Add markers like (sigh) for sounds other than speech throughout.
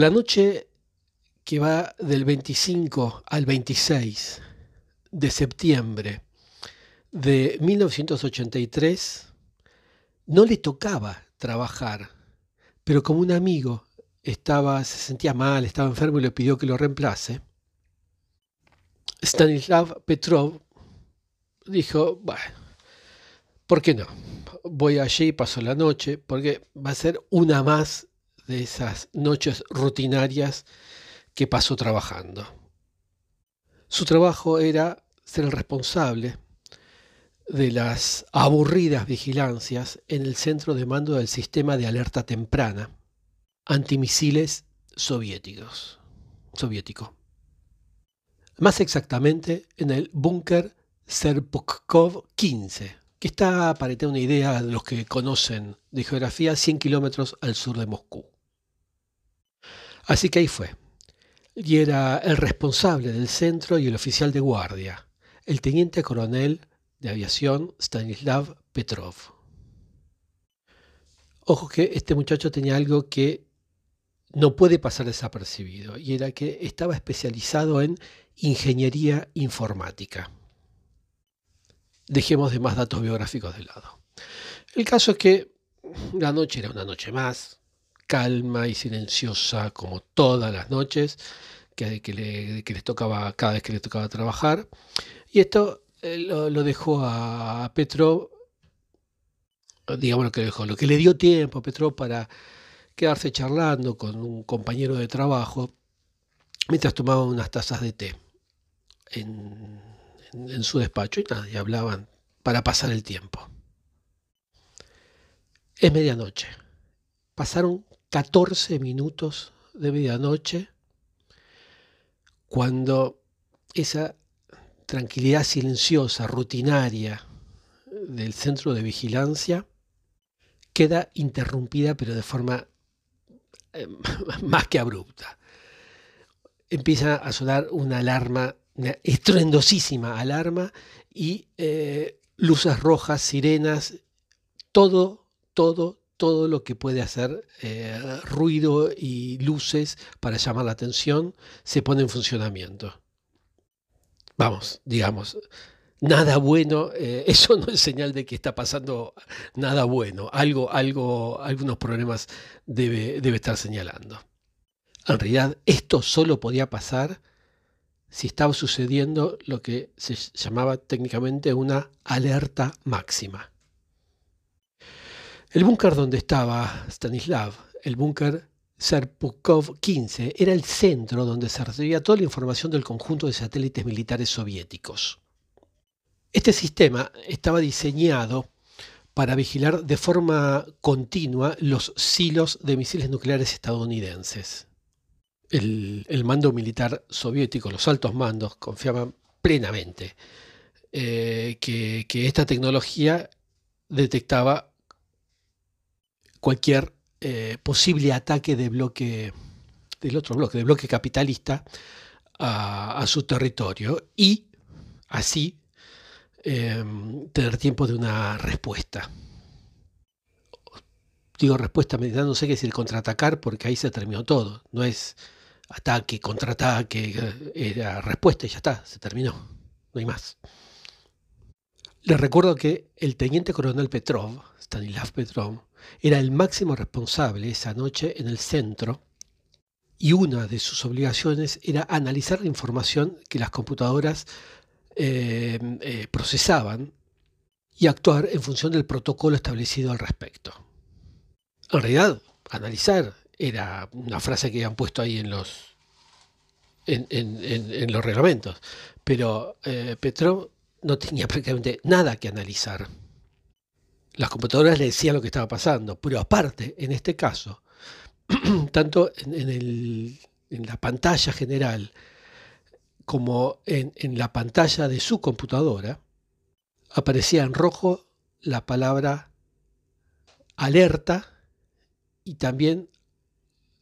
La noche que va del 25 al 26 de septiembre de 1983, no le tocaba trabajar, pero como un amigo estaba, se sentía mal, estaba enfermo y le pidió que lo reemplace, Stanislav Petrov dijo, bueno, ¿por qué no? Voy allí paso la noche, porque va a ser una más de esas noches rutinarias que pasó trabajando. Su trabajo era ser el responsable de las aburridas vigilancias en el centro de mando del sistema de alerta temprana antimisiles soviéticos, soviético. Más exactamente en el búnker Serpukhov 15, que está, para tener una idea de los que conocen de geografía, 100 kilómetros al sur de Moscú. Así que ahí fue. Y era el responsable del centro y el oficial de guardia, el teniente coronel de aviación Stanislav Petrov. Ojo que este muchacho tenía algo que no puede pasar desapercibido, y era que estaba especializado en ingeniería informática. Dejemos de más datos biográficos de lado. El caso es que la noche era una noche más, calma y silenciosa como todas las noches que, les tocaba cada vez que le tocaba trabajar. Y esto eh, lo, dejó a Petro, digamos lo que dejó, lo que le dio tiempo a Petro para quedarse charlando con un compañero de trabajo mientras tomaban unas tazas de té en, su despacho y, nada, y hablaban para pasar el tiempo. Es medianoche. Pasaron 14 minutos de medianoche cuando esa tranquilidad silenciosa, rutinaria del centro de vigilancia queda interrumpida pero de forma eh, (laughs) más que abrupta. Empieza a sonar una alarma, una estruendosísima alarma y eh, luces rojas, sirenas, todo, todo, todo lo que puede hacer eh, ruido y luces para llamar la atención se pone en funcionamiento. Vamos, digamos, nada bueno, eh, (laughs) eso no es señal de que está pasando nada bueno, algo, algo, algunos problemas debe, debe estar señalando. En realidad, esto solo podía pasar si estaba sucediendo lo que se llamaba técnicamente una alerta máxima. El búnker donde estaba Stanislav, el búnker Serpukov 15, era el centro donde se recibía toda la información del conjunto de satélites militares soviéticos. Este sistema estaba diseñado para vigilar de forma continua los silos de misiles nucleares estadounidenses. El, mando militar soviético, los altos mandos, confiaban plenamente eh, que, esta tecnología detectaba cualquier eh, posible ataque de bloque del otro bloque, de bloque capitalista a su territorio y así Em, tener tiempo de una respuesta. Digo respuesta no sé qué decir contraatacar porque ahí se terminó todo. No es ataque, contraataque, era respuesta y ya está, se terminó. No hay más. Les recuerdo que el teniente coronel Petrov, Stanislav Petrov, era el máximo responsable esa noche en el centro y una de sus obligaciones era analizar la información que las computadoras eh, eh, procesaban y actuar en función del protocolo establecido al respecto. En realidad, analizar era una frase que habían puesto ahí en los, en, los reglamentos, pero eh, Petrov no tenía prácticamente nada que analizar. Las computadoras le decían lo que estaba pasando, pero aparte, en este caso, (clears throat) tanto en, en la pantalla general como en, la pantalla de su computadora, aparecía en rojo la palabra alerta y también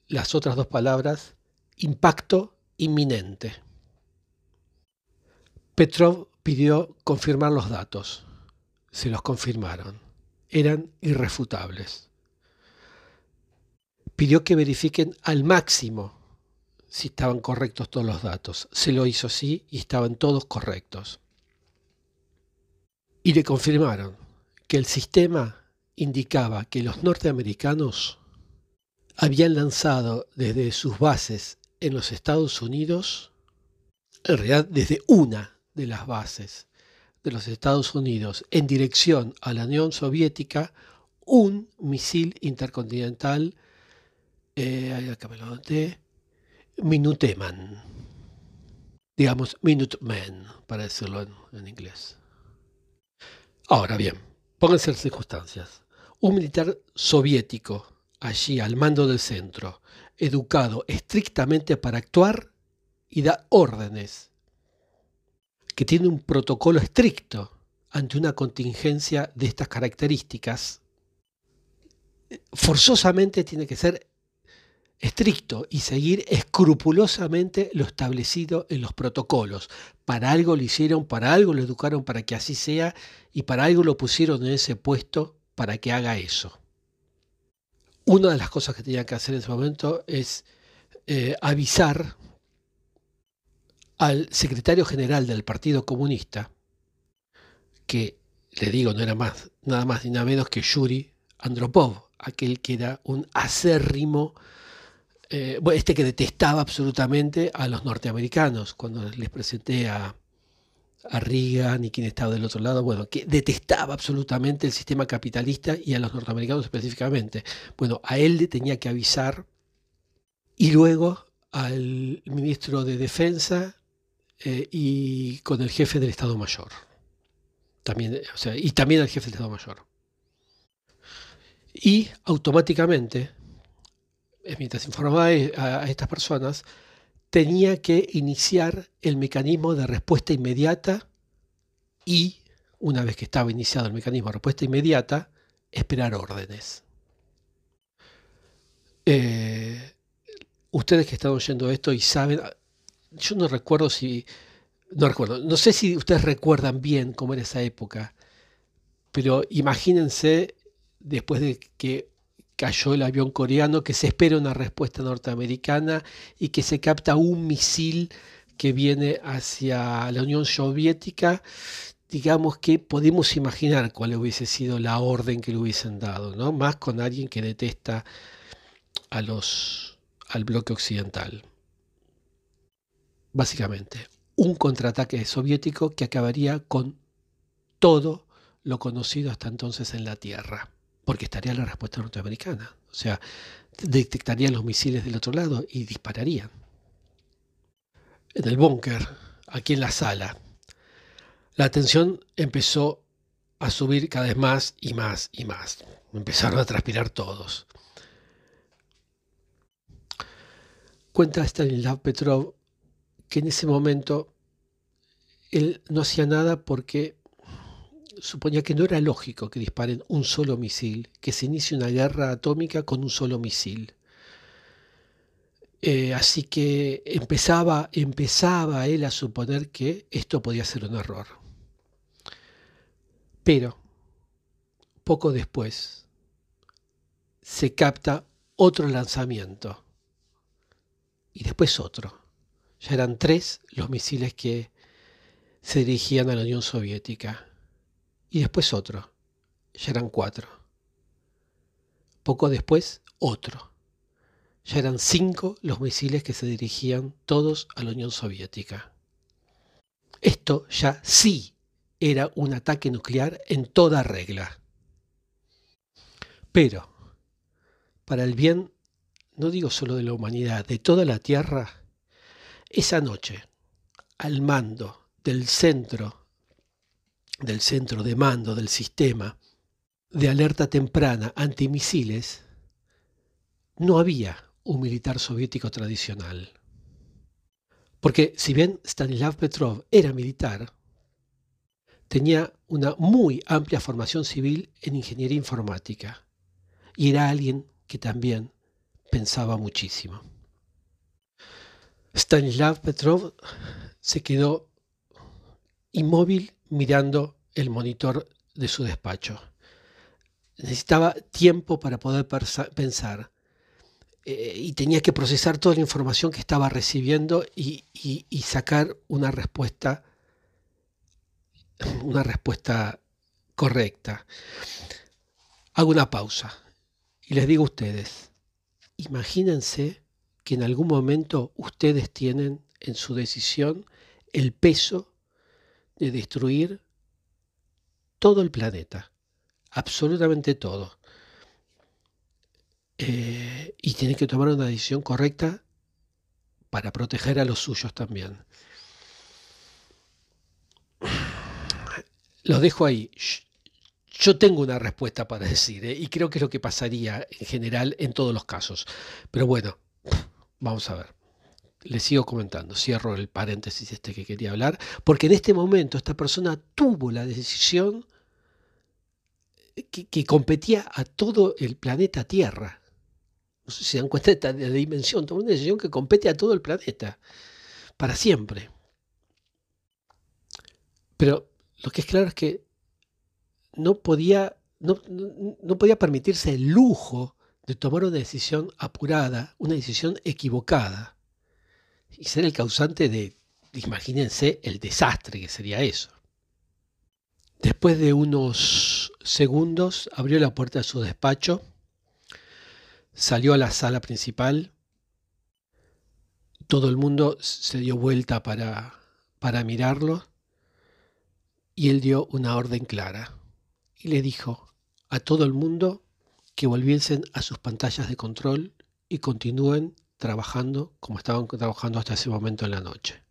las otras dos palabras impacto inminente. Petrov pidió confirmar los datos. Se los confirmaron. Eran irrefutables. pidió que verifiquen al máximo si estaban correctos todos los datos. Se lo hizo así y estaban todos correctos. Y le confirmaron que el sistema indicaba que los norteamericanos habían lanzado desde sus bases en los Estados Unidos, en realidad desde una de las bases de los Estados Unidos en dirección a la Unión Soviética, un misil intercontinental, eh, acá me lo Minuteman, digamos Minuteman, para decirlo en, inglés. Ahora bien, pónganse las circunstancias. Un militar soviético allí al mando del centro, educado estrictamente para actuar y da órdenes, que tiene un protocolo estricto ante una contingencia de estas características, forzosamente tiene que ser estricto y seguir escrupulosamente lo establecido en los protocolos. Para algo lo hicieron, para algo lo educaron para que así sea y para algo lo pusieron en ese puesto para que haga eso. Una de las cosas que tenía que hacer en ese momento es eh, avisar al secretario general del Partido Comunista, que le digo no era más, nada más ni nada menos que Yuri Andropov, aquel que era un acérrimo eh, este que detestaba absolutamente a los norteamericanos, cuando les presenté a, a Reagan y quien estaba del otro lado, bueno, que detestaba absolutamente el sistema capitalista y a los norteamericanos específicamente. Bueno, a él le tenía que avisar y luego al ministro de Defensa eh, y con el jefe del Estado Mayor. También, o sea, y también al jefe del Estado Mayor. Y automáticamente mientras informaba a estas personas, tenía que iniciar el mecanismo de respuesta inmediata y, una vez que estaba iniciado el mecanismo de respuesta inmediata, esperar órdenes. Eh, ustedes que están oyendo esto y saben, yo no recuerdo si, no recuerdo, no sé si ustedes recuerdan bien cómo era esa época, pero imagínense después de que cayó el avión coreano, que se espera una respuesta norteamericana y que se capta un misil que viene hacia la Unión Soviética, digamos que podemos imaginar cuál hubiese sido la orden que le hubiesen dado, ¿no? Más con alguien que detesta a los, al bloque occidental. Básicamente, un contraataque soviético que acabaría con todo lo conocido hasta entonces en la Tierra porque estaría la respuesta norteamericana. O sea, detectarían los misiles del otro lado y dispararían. En el búnker, aquí en la sala, la tensión empezó a subir cada vez más y más y más. Empezaron a transpirar todos. Cuenta Stanislav Petrov que en ese momento él no hacía nada porque suponía que no era lógico que disparen un solo misil, que se inicie una guerra atómica con un solo misil. Eh, así que empezaba, empezaba él a suponer que esto podía ser un error. Pero, poco después, se capta otro lanzamiento. Y después otro. Ya eran tres los misiles que se dirigían a la Unión Soviética y después otro. Ya eran cuatro. Poco después, otro. Ya eran cinco los misiles que se dirigían todos a la Unión Soviética. Esto ya sí era un ataque nuclear en toda regla. Pero, para el bien, no digo solo de la humanidad, de toda la Tierra, esa noche, al mando del centro del centro de mando del sistema de alerta temprana antimisiles, no había un militar soviético tradicional. Porque si bien Stanislav Petrov era militar, tenía una muy amplia formación civil en ingeniería informática y era alguien que también pensaba muchísimo. Stanislav Petrov se quedó inmóvil mirando el monitor de su despacho. Necesitaba tiempo para poder pensar. eh, y tenía que procesar toda la información que estaba recibiendo y, sacar una respuesta, una respuesta correcta. Hago una pausa y les digo a ustedes, imagínense que en algún momento ustedes tienen en su decisión el peso de destruir todo el planeta, absolutamente todo. Eh, y tienen que tomar una decisión correcta para proteger a los suyos también. Los dejo ahí. Yo tengo una respuesta para decir, ¿eh? y creo que es lo que pasaría en general en todos los casos. Pero bueno, vamos a ver. Les sigo comentando, cierro el paréntesis este que quería hablar, porque en este momento esta persona tuvo la decisión que, competía a todo el planeta Tierra. No sé si se dan cuenta de la dimensión, tomó una decisión que compete a todo el planeta, para siempre. Pero lo que es claro es que no podía, no, podía permitirse el lujo de tomar una decisión apurada, una decisión equivocada, y ser el causante de, imagínense, el desastre que sería eso. Después de unos segundos abrió la puerta de su despacho, salió a la sala principal, todo el mundo se dio vuelta para, para mirarlo y él dio una orden clara y le dijo a todo el mundo que volviesen a sus pantallas de control y continúen trabajando como estaban trabajando hasta ese momento en la noche.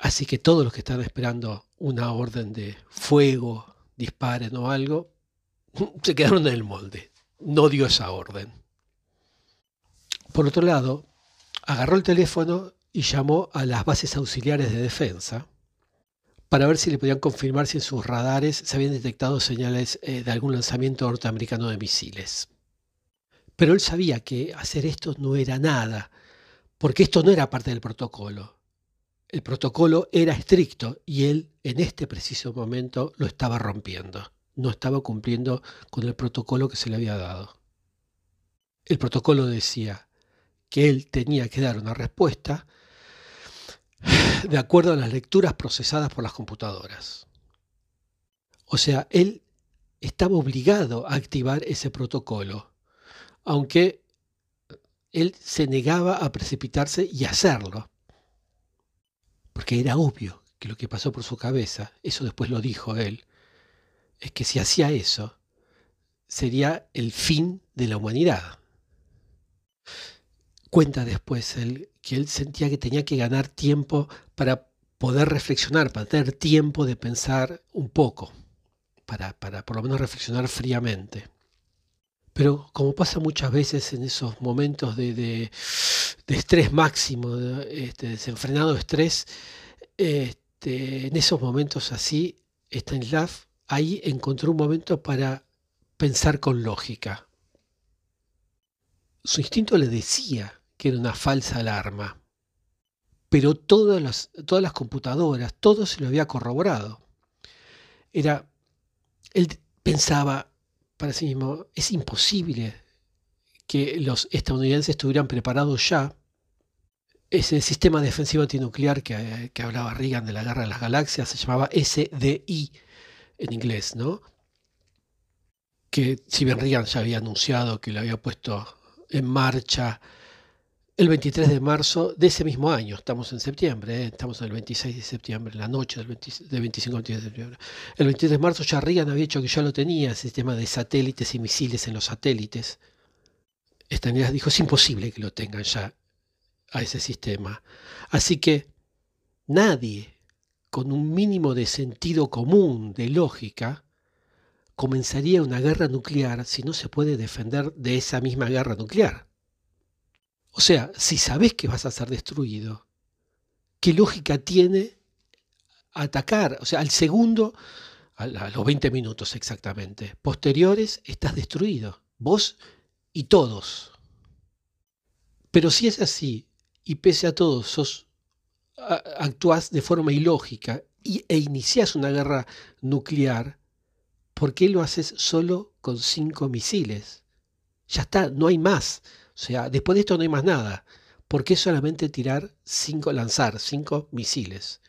Así que todos los que están esperando una orden de fuego, disparen o algo, (laughs) se quedaron en el molde. No dio esa orden. Por otro lado, agarró el teléfono y llamó a las bases auxiliares de defensa para ver si le podían confirmar si en sus radares se habían detectado señales eh, de algún lanzamiento norteamericano de misiles. Pero él sabía que hacer esto no era nada, porque esto no era parte del protocolo. El protocolo era estricto y él en este preciso momento lo estaba rompiendo. No estaba cumpliendo con el protocolo que se le había dado. El protocolo decía que él tenía que dar una respuesta de acuerdo a las lecturas procesadas por las computadoras. O sea, él estaba obligado a activar ese protocolo, aunque él se negaba a precipitarse y hacerlo, porque era obvio que lo que pasó por su cabeza, eso después lo dijo él, es que si hacía eso, sería el fin de la humanidad. Cuenta después que él sentía que tenía que ganar tiempo para poder reflexionar, para tener tiempo de pensar un poco, para, para por lo menos reflexionar fríamente. Pero como pasa muchas veces en esos momentos de, estrés máximo, de, este, desenfrenado estrés, este, en esos momentos así, Stanislav ahí encontró un momento para pensar con lógica. Su instinto le decía que era una falsa alarma. Pero todas las, todas las computadoras, todo se lo había corroborado. Era, él pensaba para sí mismo, es imposible que los estadounidenses estuvieran preparados ya. Ese sistema defensivo antinuclear que, que hablaba Reagan de la guerra de las galaxias se llamaba SDI en inglés, ¿no? Que si bien Reagan ya había anunciado que lo había puesto en marcha el 23 de marzo de ese mismo año, estamos en septiembre, ¿eh? estamos en el 26 de septiembre, la noche del, 25 de septiembre. El 23 de marzo ya Reagan había dicho que ya lo tenía, el sistema de satélites y misiles en los satélites. Estados dijo, es imposible que lo tengan ya a ese sistema. Así que nadie con un mínimo de sentido común, de lógica, comenzaría una guerra nuclear si no se puede defender de esa misma guerra nuclear. O sea, si sabes que vas a ser destruido, ¿qué lógica tiene atacar? O sea, al segundo, a los 20 minutos exactamente, posteriores, estás destruido. Vos y todos. Pero si es así, y pese a todo, sos, actúas de forma ilógica y, e inicias una guerra nuclear, ¿por qué lo haces solo con cinco misiles? ya está, no hay más. O sea, después de esto no hay más nada. ¿Por qué solamente tirar cinco, lanzar cinco misiles?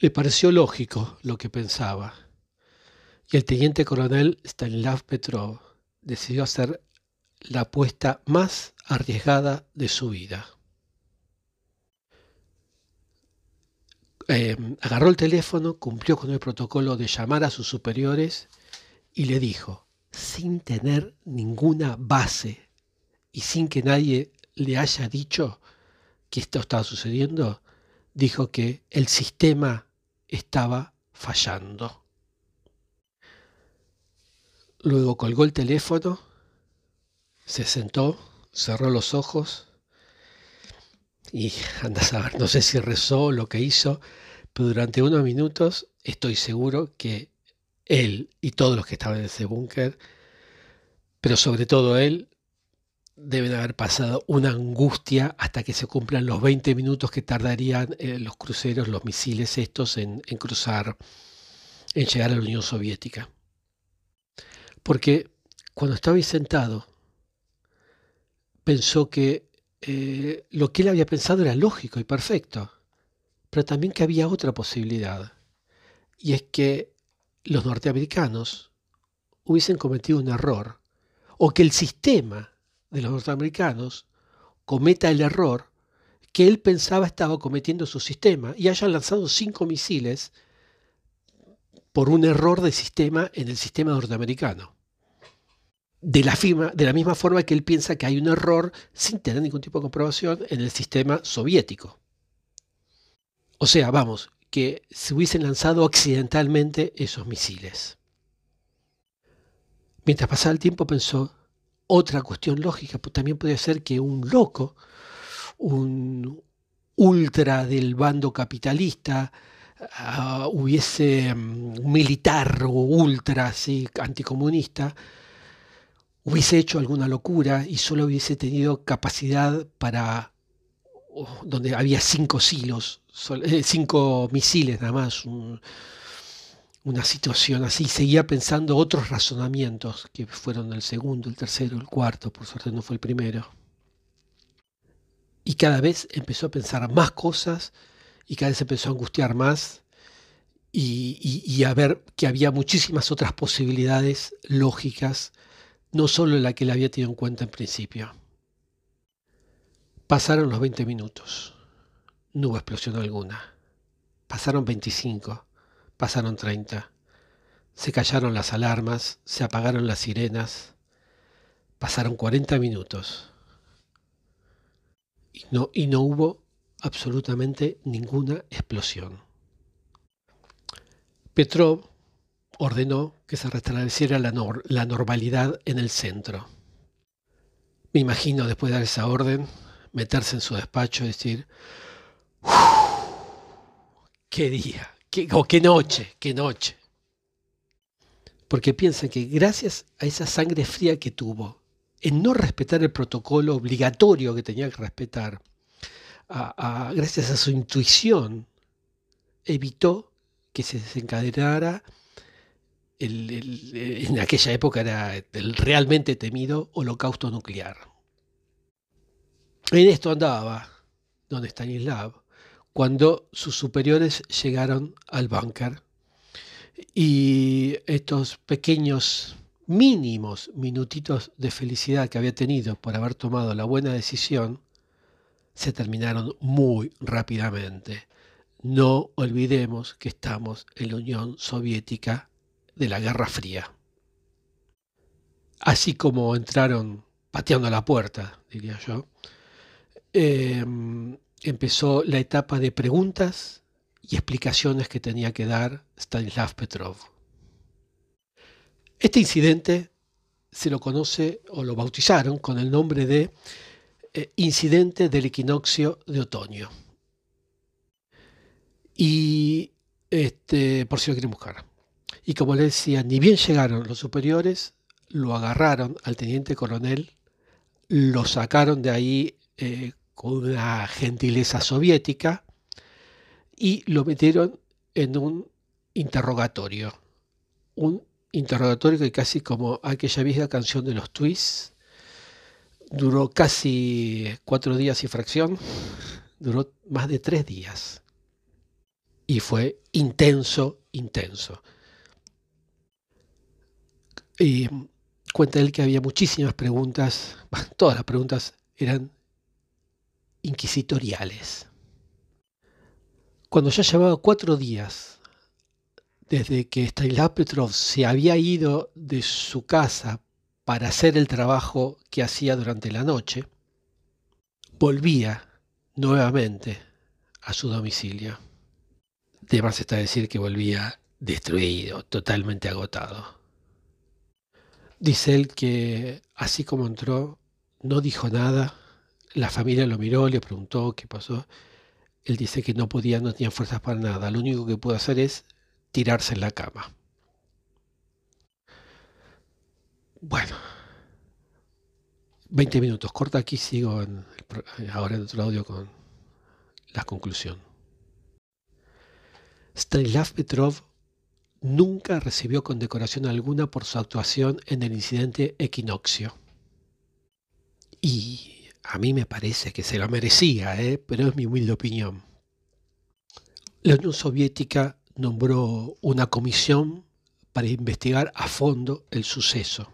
Le pareció lógico lo que pensaba. Y el teniente coronel Stanislav Petrov decidió hacer la apuesta más arriesgada de su vida. Em, agarró el teléfono, cumplió con el protocolo de llamar a sus superiores y le dijo, sin tener ninguna base y sin que nadie le haya dicho que esto estaba sucediendo, dijo que el sistema estaba fallando. Luego colgó el teléfono, se sentó, cerró los ojos y anda a saber, no sé si rezó lo que hizo, pero durante unos minutos estoy seguro que él y todos los que estaban en ese búnker, pero sobre todo él, deben haber pasado una angustia hasta que se cumplan los 20 minutos que tardarían eh, los cruceros, los misiles estos en, cruzar, en llegar a la Unión Soviética. Porque cuando estaba ahí sentado, pensó que eh, lo que él había pensado era lógico y perfecto, pero también que había otra posibilidad, y es que los norteamericanos hubiesen cometido un error, o que el sistema de los norteamericanos cometa el error que él pensaba estaba cometiendo su sistema y hayan lanzado cinco misiles por un error de sistema en el sistema norteamericano de la, de la misma forma que él piensa que hay un error sin tener ningún tipo de comprobación en el sistema soviético. O sea, vamos, que se hubiesen lanzado accidentalmente esos misiles. Mientras pasaba el tiempo pensó, otra cuestión lógica, pues también puede ser que un loco, un ultra del bando capitalista, ah, hubiese un militar o ultra así, anticomunista, hubiese hecho alguna locura y solo hubiese tenido capacidad para, oh, donde había cinco silos, eh, cinco misiles nada más, una situación así, seguía pensando otros razonamientos que fueron el segundo, el tercero, el cuarto, por suerte no fue el primero. Y cada vez empezó a pensar más cosas y cada vez empezó a angustiar más y, y a ver que había muchísimas otras posibilidades lógicas no solo la que le había tenido en cuenta en principio. Pasaron los 20 minutos. No hubo explosión alguna. Pasaron 25. Pasaron 30. Se callaron las alarmas, se apagaron las sirenas. Pasaron 40 minutos. Y no, y no hubo absolutamente ninguna explosión. Petrov ordenó que se restableciera la, normalidad en el centro. Me imagino, después de dar esa orden, meterse en su despacho y decir, ¡qué día! Qué, noche! ¡Qué noche! Porque piensa que gracias a esa sangre fría que tuvo, en no respetar el protocolo obligatorio que tenía que respetar, gracias a su intuición, evitó que se desencadenara en aquella época era el realmente temido holocausto nuclear. En esto andaba don Stanislav cuando sus superiores llegaron al búnker y estos pequeños mínimos minutitos de felicidad que había tenido por haber tomado la buena decisión se terminaron muy rápidamente. No olvidemos que estamos en la Unión Soviética de la Guerra Fría. Así como entraron pateando la puerta, diría yo, em, empezó la etapa de preguntas y explicaciones que tenía que dar Stanislav Petrov. Este incidente se lo conoce o lo bautizaron con el nombre de eh, incidente del equinoccio de otoño. Y este, por si lo quieren buscar. Y como le decía, ni bien llegaron los superiores, lo agarraron al teniente coronel, lo sacaron de ahí eh, con una gentileza soviética y lo metieron en un interrogatorio. Un interrogatorio que casi como aquella vieja canción de los Twists, duró casi cuatro días y fracción, duró más de tres días. Y fue intenso, intenso. Y cuenta él que había muchísimas preguntas, (laughs) todas las preguntas eran inquisitoriales. Cuando ya llevaba cuatro días desde que Stanislav se había ido de su casa para hacer el trabajo que hacía durante la noche, volvía nuevamente a su domicilio. De más está decir que volvía destruido, totalmente agotado. Dice él que así como entró, no dijo nada, la familia lo miró, le preguntó qué pasó. Él dice que no podía, no tenía fuerzas para nada, lo único que pudo hacer es tirarse en la cama. Bueno, 20 minutos, corta aquí, sigo ahora en otro audio con la conclusión. Stanislav Petrov nunca recibió condecoración alguna por su actuación en el incidente Equinoccio. Y a mí me parece que se lo merecía, ¿eh? pero es mi humilde opinión. La Unión Soviética nombró una comisión para investigar a fondo el suceso.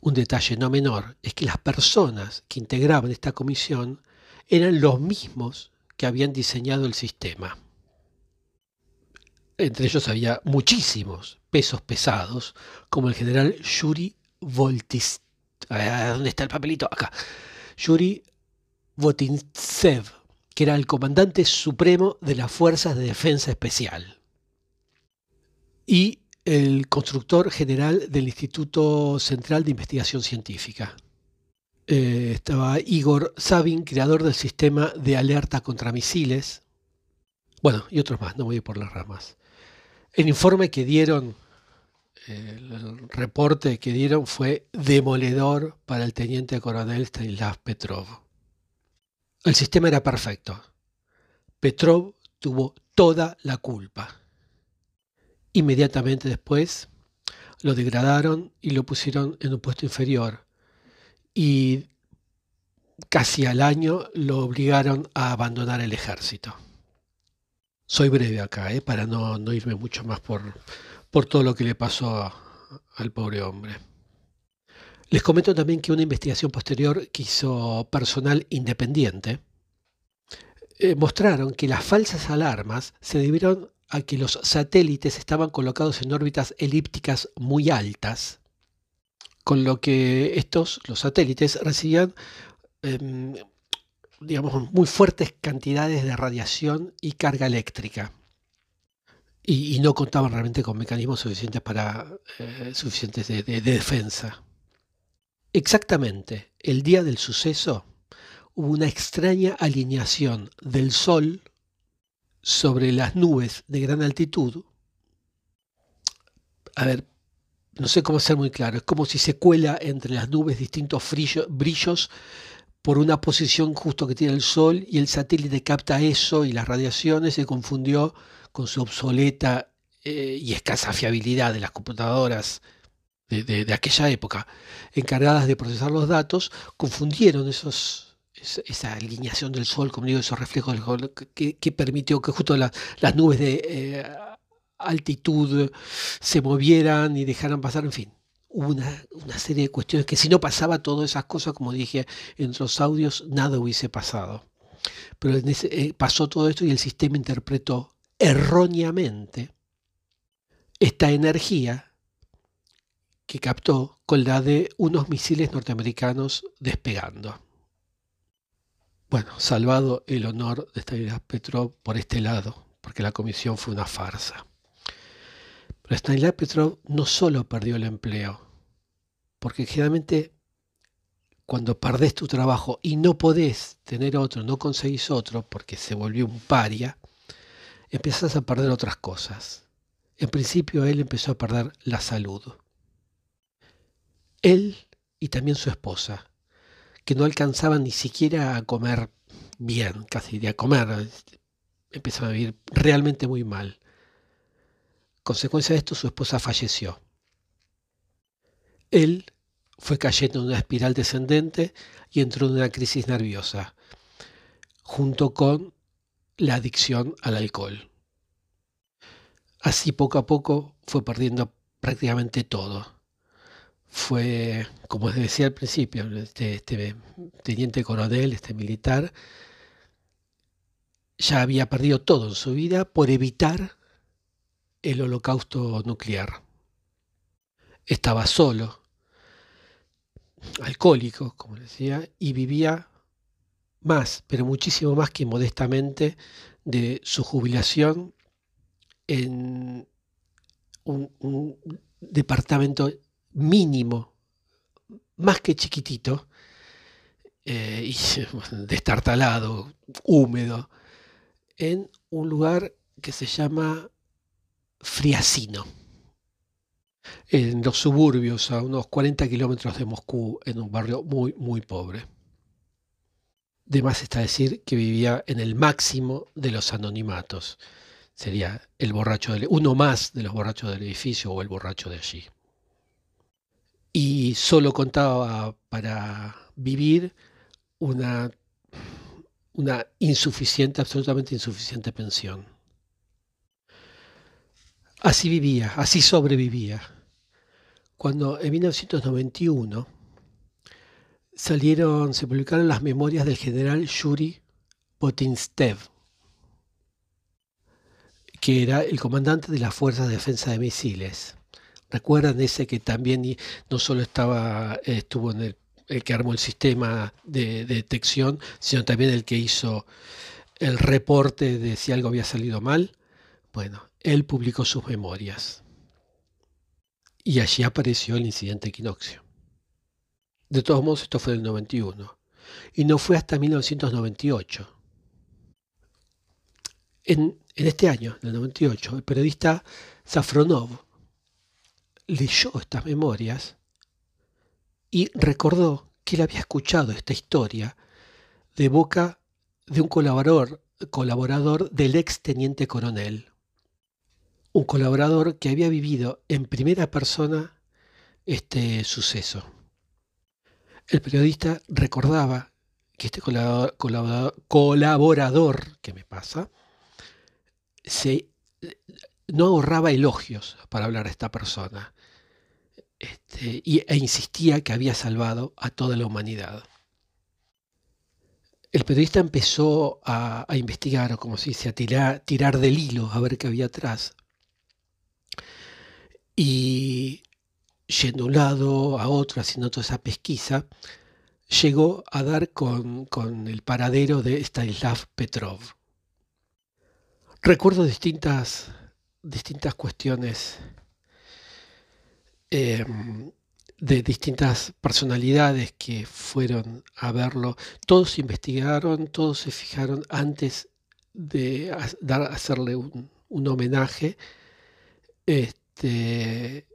Un detalle no menor es que las personas que integraban esta comisión eran los mismos que habían diseñado el sistema entre ellos había muchísimos pesos pesados, como el general Yuri Voltis. ¿Dónde está el papelito? Acá. Yuri Votintsev, que era el comandante supremo de las Fuerzas de Defensa Especial. Y el constructor general del Instituto Central de Investigación Científica. Eh, estaba Igor Sabin, creador del sistema de alerta contra misiles. Bueno, y otros más, no voy a ir por las ramas. El informe que dieron, el reporte que dieron fue demoledor para el teniente coronel Stanislav Petrov. El sistema era perfecto. Petrov tuvo toda la culpa. Inmediatamente después lo degradaron y lo pusieron en un puesto inferior. Y casi al año lo obligaron a abandonar el ejército. Soy breve acá, ¿eh? para no, irme mucho más por, por todo lo que le pasó al pobre hombre. Les comento también que una investigación posterior que hizo personal independiente eh, mostraron que las falsas alarmas se debieron a que los satélites estaban colocados en órbitas elípticas muy altas, con lo que estos, los satélites, recibían em, digamos, muy fuertes cantidades de radiación y carga eléctrica. Y, no contaban realmente con mecanismos suficientes para eh, suficientes de, de defensa. Exactamente, el día del suceso hubo una extraña alineación del Sol sobre las nubes de gran altitud. A ver, no sé cómo ser muy claro, es como si se cuela entre las nubes distintos brillos por una posición justo que tiene el Sol y el satélite capta eso y las radiaciones se confundió con su obsoleta eh, y escasa fiabilidad de las computadoras de, aquella época encargadas de procesar los datos, confundieron esa, alineación del Sol, como digo, esos reflejos del Sol, que, permitió que justo las nubes de eh, altitud se movieran y dejaran pasar, en fin una, una, serie de cuestiones que si no pasaba todas esas cosas, como dije en los audios, nada hubiese pasado. Pero eh, pasó todo esto y el sistema interpretó erróneamente esta energía que captó con la de unos misiles norteamericanos despegando. Bueno, salvado el honor de Stanislav Petrov por este lado, porque la comisión fue una farsa. Pero Stanislav Petrov no solo perdió el empleo, porque generalmente cuando perdés tu trabajo y no podés tener otro, no conseguís otro, porque se volvió un paria, empezás a perder otras cosas. En principio él empezó a perder la salud. Él y también su esposa, que no alcanzaban ni siquiera a comer bien, casi de a comer, empezaron a vivir realmente muy mal consecuencia de esto, su esposa falleció. Él fue cayendo en una espiral descendente y entró en una crisis nerviosa, junto con la adicción al alcohol. Así poco a poco fue perdiendo prácticamente todo. Fue, como decía al principio, este, este teniente coronel, este militar, ya había perdido todo en su vida por evitar el holocausto nuclear. Estaba solo, alcohólico, como decía, y vivía más, pero muchísimo más que modestamente de su jubilación en un, departamento mínimo, más que chiquitito, eh, y (laughs) destartalado, húmedo, en un lugar que se llama Friasino, en los suburbios, a unos 40 kilómetros de Moscú, en un barrio muy, muy pobre. De más está decir que vivía en el máximo de los anonimatos. Sería el borracho del, uno más de los borrachos del edificio o el borracho de allí. Y solo contaba para vivir una, una insuficiente, absolutamente insuficiente pensión. Así vivía, así sobrevivía. Cuando en 1991 salieron, se publicaron las memorias del general Yuri Potinstev, que era el comandante de las Fuerzas de Defensa de Misiles. ¿Recuerdan ese que también no solo estaba, estuvo en el, que armó el sistema de, de detección, sino también el que hizo el reporte de si algo había salido mal? Bueno, él publicó sus memorias. Y allí apareció el incidente equinoccio. De todos modos, esto fue del 91. Y no fue hasta 1998. En, en este año, en el 98, el periodista Safronov leyó estas memorias y recordó que él había escuchado esta historia de boca de un colaborador, colaborador del ex teniente coronel, un colaborador que había vivido en primera persona este suceso. El periodista recordaba que este colaborador, que me pasa, no ahorraba elogios para hablar a esta persona este, e insistía que había salvado a toda la humanidad. El periodista empezó a, investigar, o como se dice, a tirar del hilo, a ver qué había atrás. Y yendo de un lado a otro, haciendo toda esa pesquisa, llegó a dar con, el paradero de Stanislav Petrov. Recuerdo distintas, distintas cuestiones em, de distintas personalidades que fueron a verlo. Todos investigaron, todos se fijaron antes de dar, hacerle un, un homenaje. Este,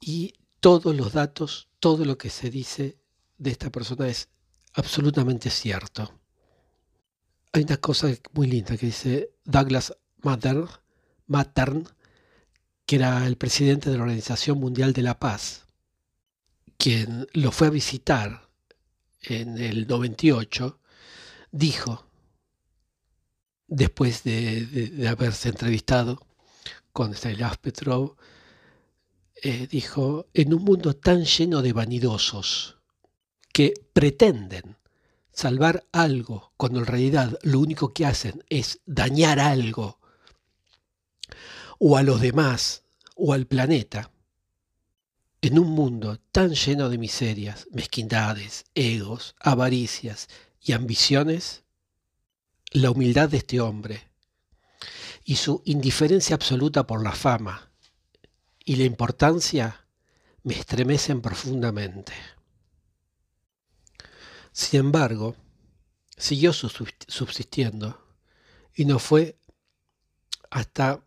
y todos los datos, todo lo que se dice de esta persona es absolutamente cierto. Hay una cosa muy linda que dice Douglas Mattern, que era el presidente de la Organización Mundial de la Paz, quien lo fue a visitar en el 98, dijo, después de, haberse entrevistado con Stanislav Petrov, eh, dijo, en un mundo tan lleno de vanidosos que pretenden salvar algo cuando en realidad lo único que hacen es dañar algo o a los demás o al planeta, en un mundo tan lleno de miserias, mezquindades, egos, avaricias y ambiciones, la humildad de este hombre y su indiferencia absoluta por la fama y la importancia me estremecen profundamente. Sin embargo, siguió subsistiendo y no fue hasta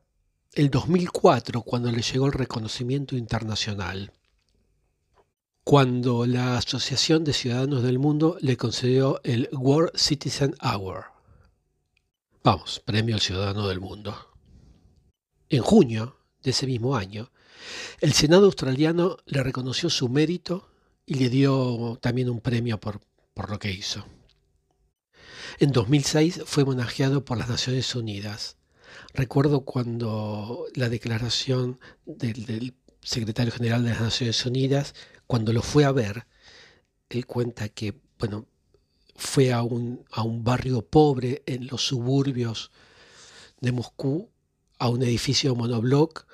el 2004 cuando le llegó el reconocimiento internacional, cuando la Asociación de Ciudadanos del Mundo le concedió el World Citizen Award. Vamos, Premio al Ciudadano del Mundo. En junio de ese mismo año, el Senado australiano le reconoció su mérito y le dio también un premio por, por lo que hizo. En 2006 fue homenajeado por las Naciones Unidas. Recuerdo cuando la declaración del, secretario general de las Naciones Unidas, cuando lo fue a ver, él cuenta que, bueno, fue a un, a un barrio pobre en los suburbios de Moscú, a un edificio monobloc,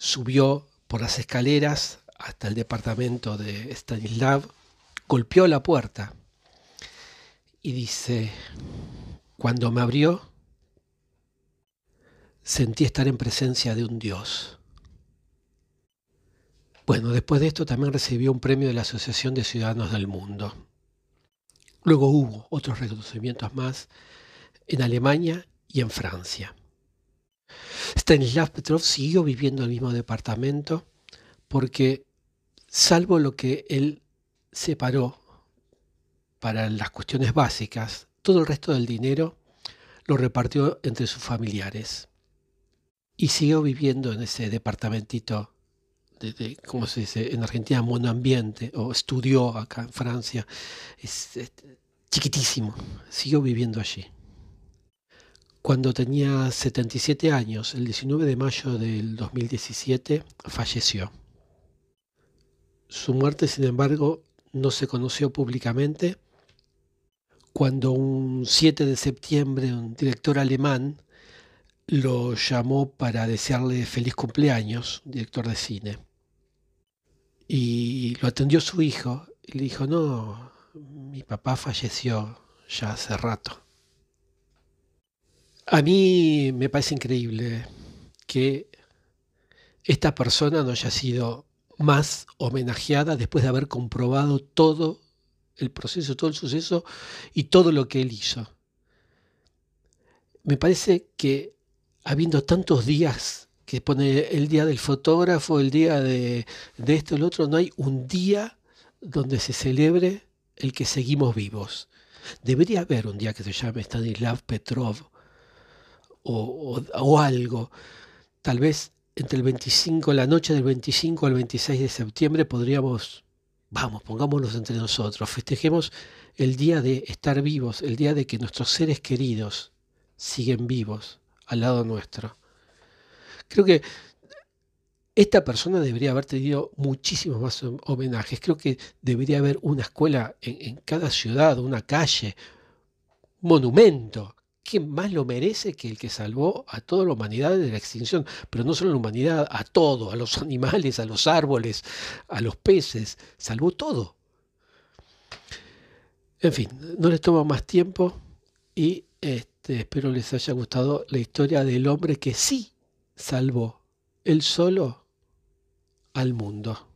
subió por las escaleras hasta el departamento de Stanislav, golpeó la puerta y dice, cuando me abrió, sentí estar en presencia de un Dios. Bueno, después de esto también recibió un premio de la Asociación de Ciudadanos del Mundo. Luego hubo otros reconocimientos más en Alemania y en Francia. Stanislav Petrov siguió viviendo en el mismo departamento porque, salvo lo que él separó para las cuestiones básicas, todo el resto del dinero lo repartió entre sus familiares. Y siguió viviendo en ese departamentito, de, ¿cómo se dice? En Argentina, monoambiente, o estudió acá en Francia. Es, es chiquitísimo. Siguió viviendo allí. Cuando tenía 77 años, el 19 de mayo del 2017, falleció. Su muerte, sin embargo, no se conoció públicamente cuando un 7 de septiembre un director alemán lo llamó para desearle feliz cumpleaños, director de cine. Y lo atendió su hijo y le dijo, no, mi papá falleció ya hace rato. A mí me parece increíble que esta persona no haya sido más homenajeada después de haber comprobado todo el proceso, todo el suceso y todo lo que él hizo. Me parece que habiendo tantos días que pone el día del fotógrafo, el día de, de esto, el otro, no hay un día donde se celebre el que seguimos vivos. Debería haber un día que se llame Stanislav Petrov o, algo. Tal vez entre el 25, la noche del 25 al 26 de septiembre podríamos Vamos, pongámonos entre nosotros, festejemos el día de estar vivos, el día de que nuestros seres queridos siguen vivos al lado nuestro. Creo que esta persona debería haber tenido muchísimos más homenajes. Creo que debería haber una escuela en, en cada ciudad, una calle, monumento ¿quién más lo merece que el que salvó a toda la humanidad de la extinción? Pero no solo a la humanidad, a todo, a los (laughs) animales, a los árboles, a los peces, salvó todo. En fin, no les tomo más tiempo y este, espero les haya gustado la historia del hombre que sí salvó él solo al mundo.